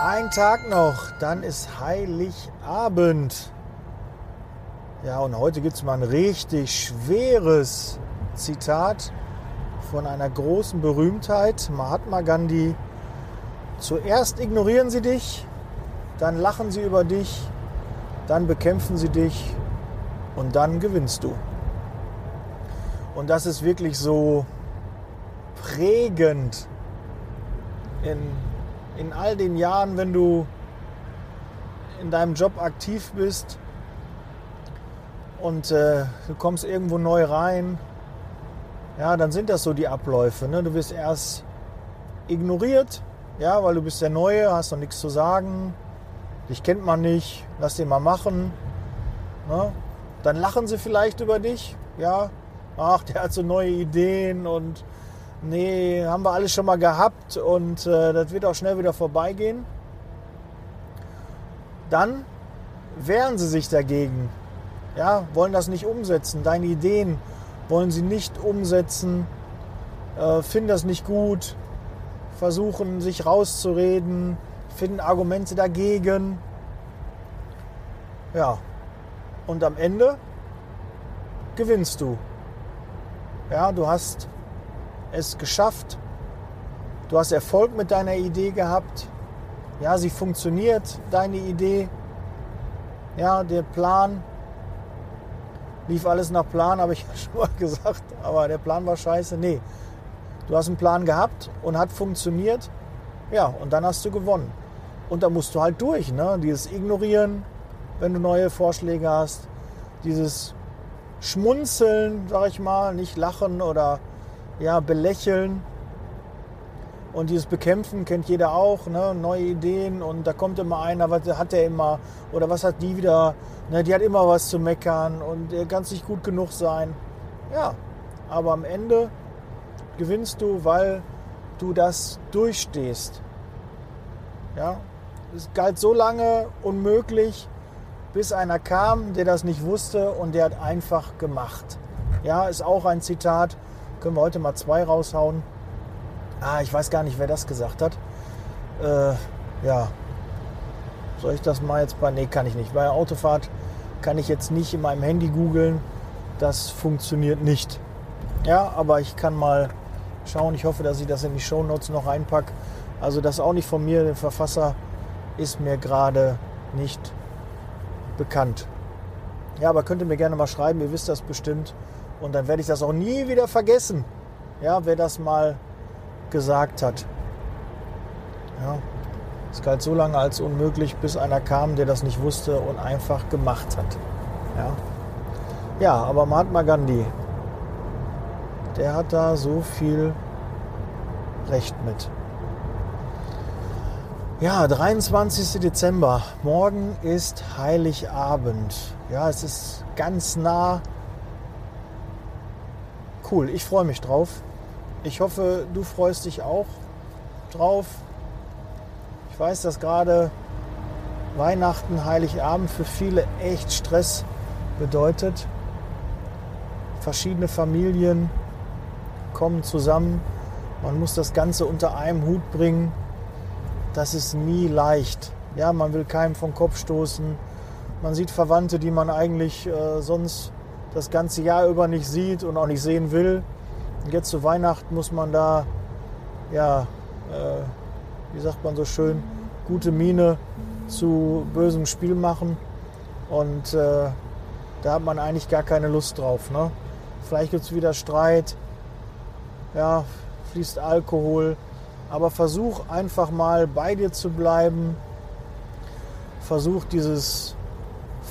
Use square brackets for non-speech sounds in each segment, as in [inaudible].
Ein Tag noch, dann ist Heiligabend. Ja, und heute gibt es mal ein richtig schweres Zitat von einer großen Berühmtheit, Mahatma Gandhi. Zuerst ignorieren sie dich, dann lachen sie über dich, dann bekämpfen sie dich und dann gewinnst du. Und das ist wirklich so prägend in, in all den Jahren, wenn du in deinem Job aktiv bist und äh, du kommst irgendwo neu rein, ja, dann sind das so die Abläufe. Ne? Du wirst erst ignoriert, ja, weil du bist der Neue, hast noch nichts zu sagen, dich kennt man nicht, lass den mal machen. Ne? Dann lachen sie vielleicht über dich, ja, ach, der hat so neue Ideen und nee, haben wir alles schon mal gehabt und äh, das wird auch schnell wieder vorbeigehen. Dann wehren sie sich dagegen, ja, wollen das nicht umsetzen, deine Ideen wollen sie nicht umsetzen, äh, finden das nicht gut, versuchen sich rauszureden, finden Argumente dagegen. Ja, und am Ende gewinnst du. Ja, du hast es geschafft. Du hast Erfolg mit deiner Idee gehabt. Ja, sie funktioniert, deine Idee. Ja, der Plan lief alles nach Plan, [laughs] habe ich schon mal gesagt, aber der Plan war scheiße. Nee, du hast einen Plan gehabt und hat funktioniert. Ja, und dann hast du gewonnen. Und da musst du halt durch, ne? Dieses Ignorieren, wenn du neue Vorschläge hast, dieses Schmunzeln, sag ich mal, nicht lachen oder ja, belächeln. Und dieses Bekämpfen kennt jeder auch, ne? neue Ideen und da kommt immer einer, was hat der immer oder was hat die wieder, ne? die hat immer was zu meckern und der kann nicht gut genug sein. Ja, aber am Ende gewinnst du, weil du das durchstehst. Ja, es galt so lange unmöglich, bis einer kam, der das nicht wusste und der hat einfach gemacht. Ja, ist auch ein Zitat können wir heute mal zwei raushauen. Ah, ich weiß gar nicht, wer das gesagt hat. Äh, ja. Soll ich das mal jetzt bei. Nee, kann ich nicht. Bei der Autofahrt kann ich jetzt nicht in meinem Handy googeln. Das funktioniert nicht. Ja, aber ich kann mal schauen. Ich hoffe, dass ich das in die Shownotes noch einpacke. Also das auch nicht von mir, der Verfasser ist mir gerade nicht bekannt. Ja, aber könnt ihr mir gerne mal schreiben, ihr wisst das bestimmt. Und dann werde ich das auch nie wieder vergessen, ja, wer das mal gesagt hat. Ja, es galt so lange als unmöglich, bis einer kam, der das nicht wusste und einfach gemacht hat. Ja, ja aber Mahatma Gandhi, der hat da so viel Recht mit. Ja, 23. Dezember. Morgen ist Heiligabend. Ja, es ist ganz nah cool, ich freue mich drauf. Ich hoffe, du freust dich auch drauf. Ich weiß, dass gerade Weihnachten, Heiligabend für viele echt Stress bedeutet. Verschiedene Familien kommen zusammen. Man muss das Ganze unter einem Hut bringen. Das ist nie leicht. Ja, man will keinem vom Kopf stoßen. Man sieht Verwandte, die man eigentlich äh, sonst das ganze Jahr über nicht sieht und auch nicht sehen will. Und jetzt zu Weihnachten muss man da, ja, äh, wie sagt man so schön, gute Miene zu bösem Spiel machen. Und äh, da hat man eigentlich gar keine Lust drauf. Ne? Vielleicht gibt es wieder Streit, ja, fließt Alkohol. Aber versuch einfach mal bei dir zu bleiben. Versuch dieses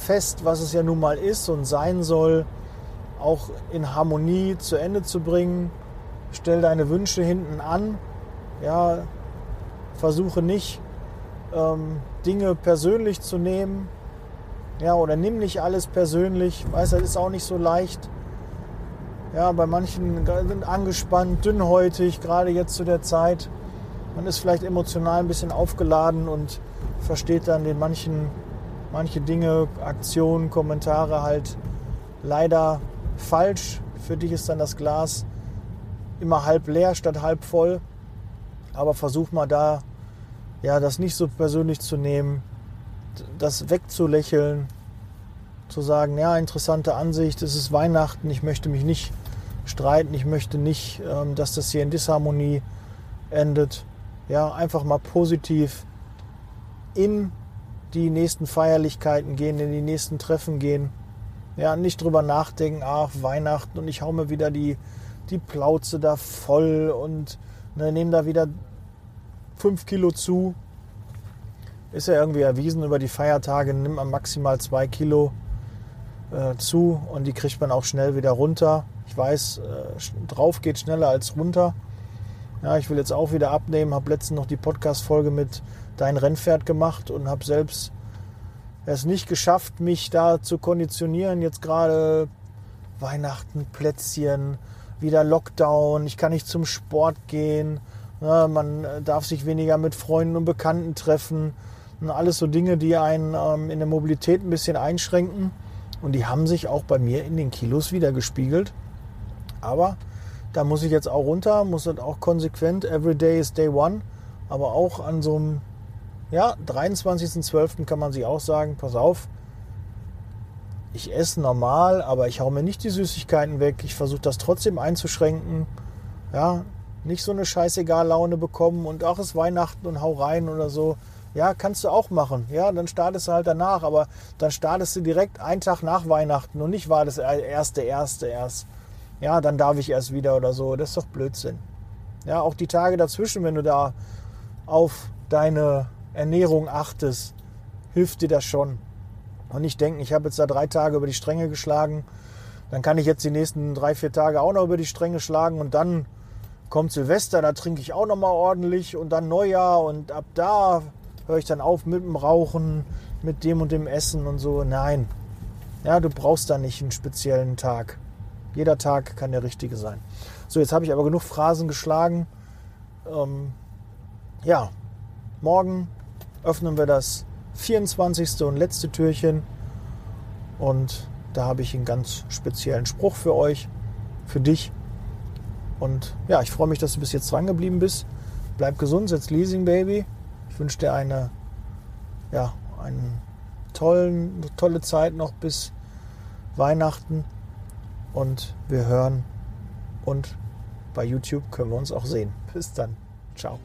Fest, was es ja nun mal ist und sein soll, auch in Harmonie zu Ende zu bringen. Stell deine Wünsche hinten an. Ja, versuche nicht ähm, Dinge persönlich zu nehmen. Ja, oder nimm nicht alles persönlich. Weiß, das ist auch nicht so leicht. Ja, bei manchen sind angespannt, dünnhäutig, gerade jetzt zu der Zeit. Man ist vielleicht emotional ein bisschen aufgeladen und versteht dann den manchen manche Dinge, Aktionen, Kommentare halt leider falsch. Für dich ist dann das Glas immer halb leer statt halb voll. Aber versuch mal da ja, das nicht so persönlich zu nehmen, das wegzulächeln, zu sagen, ja, interessante Ansicht, es ist Weihnachten, ich möchte mich nicht streiten, ich möchte nicht, ähm, dass das hier in Disharmonie endet. Ja, einfach mal positiv in die nächsten Feierlichkeiten gehen, in die nächsten Treffen gehen. Ja, nicht drüber nachdenken, ach, Weihnachten und ich hau mir wieder die, die Plauze da voll und ne, nehme da wieder fünf Kilo zu. Ist ja irgendwie erwiesen, über die Feiertage nimmt man maximal zwei Kilo äh, zu und die kriegt man auch schnell wieder runter. Ich weiß, äh, drauf geht schneller als runter. Ja, ich will jetzt auch wieder abnehmen, habe letztens noch die Podcast-Folge mit Dein Rennpferd gemacht und habe selbst es nicht geschafft, mich da zu konditionieren. Jetzt gerade Weihnachten, Plätzchen, wieder Lockdown, ich kann nicht zum Sport gehen, ja, man darf sich weniger mit Freunden und Bekannten treffen. Und alles so Dinge, die einen ähm, in der Mobilität ein bisschen einschränken. Und die haben sich auch bei mir in den Kilos wieder gespiegelt. Aber da muss ich jetzt auch runter, muss das auch konsequent, every day is day one. Aber auch an so einem, ja, 23.12. kann man sich auch sagen, pass auf, ich esse normal, aber ich hau mir nicht die Süßigkeiten weg. Ich versuche das trotzdem einzuschränken. Ja, nicht so eine scheißegal Laune bekommen und auch ist Weihnachten und hau rein oder so. Ja, kannst du auch machen. Ja, dann startest du halt danach, aber dann startest du direkt einen Tag nach Weihnachten und nicht war das erste, erste erst. Ja, dann darf ich erst wieder oder so. Das ist doch Blödsinn. Ja, auch die Tage dazwischen, wenn du da auf deine Ernährung achtest, hilft dir das schon. Und nicht denken, ich habe jetzt da drei Tage über die Stränge geschlagen, dann kann ich jetzt die nächsten drei, vier Tage auch noch über die Stränge schlagen und dann kommt Silvester, da trinke ich auch noch mal ordentlich und dann Neujahr und ab da höre ich dann auf mit dem Rauchen, mit dem und dem Essen und so. Nein. Ja, du brauchst da nicht einen speziellen Tag. Jeder Tag kann der richtige sein. So, jetzt habe ich aber genug Phrasen geschlagen. Ähm, ja, morgen öffnen wir das 24. und letzte Türchen. Und da habe ich einen ganz speziellen Spruch für euch, für dich. Und ja, ich freue mich, dass du bis jetzt dran geblieben bist. Bleib gesund, setz Leasing Baby. Ich wünsche dir eine, ja, einen tollen, tolle Zeit noch bis Weihnachten und wir hören und bei YouTube können wir uns auch sehen. Bis dann. Ciao.